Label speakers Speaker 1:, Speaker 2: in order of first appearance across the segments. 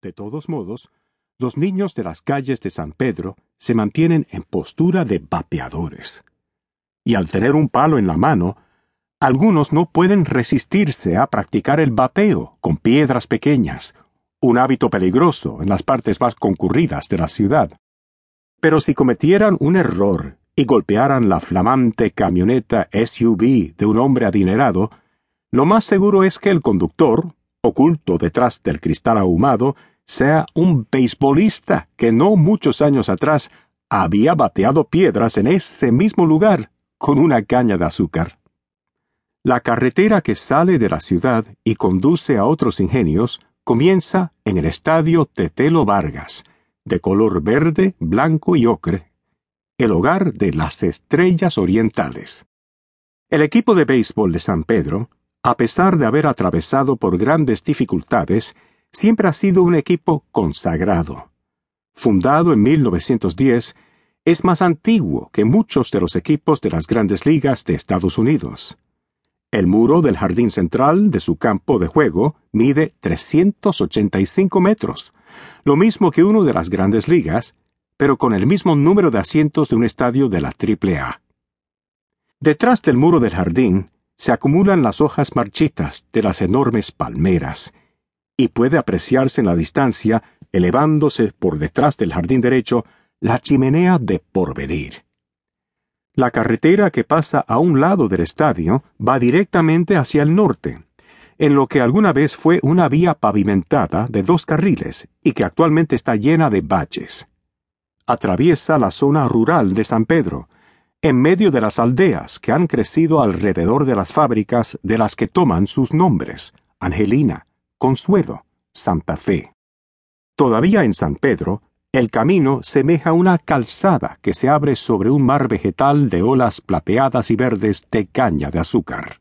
Speaker 1: De todos modos, los niños de las calles de San Pedro se mantienen en postura de bateadores. Y al tener un palo en la mano, algunos no pueden resistirse a practicar el bateo con piedras pequeñas, un hábito peligroso en las partes más concurridas de la ciudad. Pero si cometieran un error y golpearan la flamante camioneta SUV de un hombre adinerado, lo más seguro es que el conductor, oculto detrás del cristal ahumado, sea un beisbolista que no muchos años atrás había bateado piedras en ese mismo lugar con una caña de azúcar. La carretera que sale de la ciudad y conduce a otros ingenios comienza en el estadio Tetelo Vargas, de color verde, blanco y ocre, el hogar de las estrellas orientales. El equipo de béisbol de San Pedro, a pesar de haber atravesado por grandes dificultades, siempre ha sido un equipo consagrado. Fundado en 1910, es más antiguo que muchos de los equipos de las grandes ligas de Estados Unidos. El muro del jardín central de su campo de juego mide 385 metros, lo mismo que uno de las grandes ligas, pero con el mismo número de asientos de un estadio de la AAA. Detrás del muro del jardín se acumulan las hojas marchitas de las enormes palmeras, y puede apreciarse en la distancia, elevándose por detrás del jardín derecho, la chimenea de Porvenir. La carretera que pasa a un lado del estadio va directamente hacia el norte, en lo que alguna vez fue una vía pavimentada de dos carriles y que actualmente está llena de baches. Atraviesa la zona rural de San Pedro, en medio de las aldeas que han crecido alrededor de las fábricas de las que toman sus nombres, Angelina, Consuelo, Santa Fe. Todavía en San Pedro, el camino semeja una calzada que se abre sobre un mar vegetal de olas plateadas y verdes de caña de azúcar.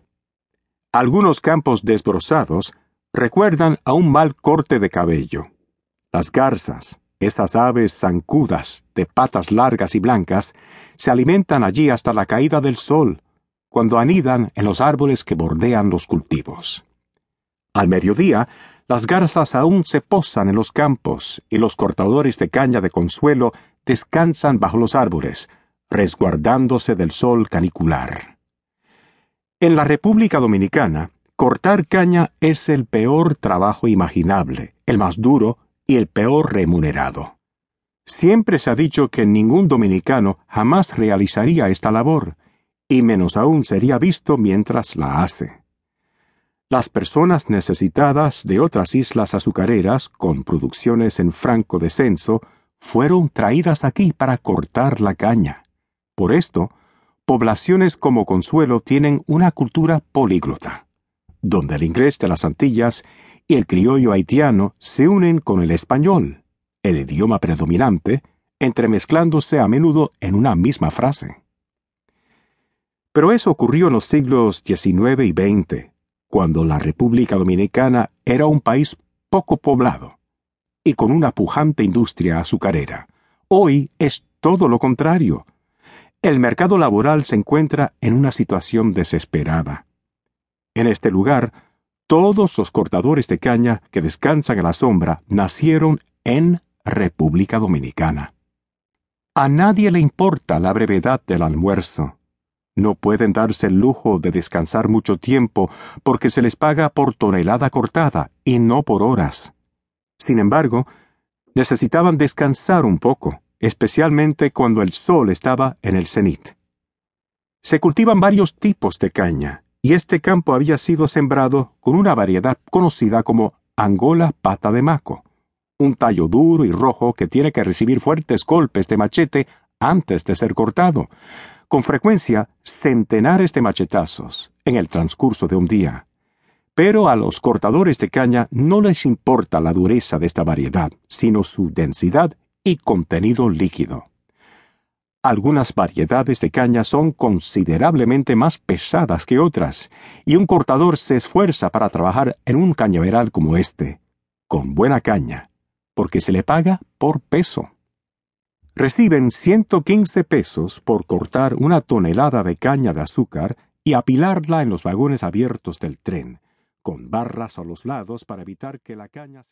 Speaker 1: Algunos campos desbrozados recuerdan a un mal corte de cabello. Las garzas, esas aves zancudas de patas largas y blancas, se alimentan allí hasta la caída del sol, cuando anidan en los árboles que bordean los cultivos. Al mediodía, las garzas aún se posan en los campos y los cortadores de caña de consuelo descansan bajo los árboles, resguardándose del sol canicular. En la República Dominicana, cortar caña es el peor trabajo imaginable, el más duro y el peor remunerado. Siempre se ha dicho que ningún dominicano jamás realizaría esta labor, y menos aún sería visto mientras la hace. Las personas necesitadas de otras islas azucareras con producciones en franco descenso fueron traídas aquí para cortar la caña. Por esto, poblaciones como Consuelo tienen una cultura políglota, donde el inglés de las Antillas y el criollo haitiano se unen con el español, el idioma predominante, entremezclándose a menudo en una misma frase. Pero eso ocurrió en los siglos XIX y XX, cuando la República Dominicana era un país poco poblado y con una pujante industria azucarera. Hoy es todo lo contrario. El mercado laboral se encuentra en una situación desesperada. En este lugar, todos los cortadores de caña que descansan a la sombra nacieron en República Dominicana. A nadie le importa la brevedad del almuerzo. No pueden darse el lujo de descansar mucho tiempo porque se les paga por tonelada cortada y no por horas. Sin embargo, necesitaban descansar un poco, especialmente cuando el sol estaba en el cenit. Se cultivan varios tipos de caña, y este campo había sido sembrado con una variedad conocida como Angola pata de maco, un tallo duro y rojo que tiene que recibir fuertes golpes de machete antes de ser cortado, con frecuencia centenares de machetazos en el transcurso de un día. Pero a los cortadores de caña no les importa la dureza de esta variedad, sino su densidad y contenido líquido. Algunas variedades de caña son considerablemente más pesadas que otras, y un cortador se esfuerza para trabajar en un cañaveral como este, con buena caña, porque se le paga por peso. Reciben 115 pesos por cortar una tonelada de caña de azúcar y apilarla en los vagones abiertos del tren, con barras a los lados para evitar que la caña se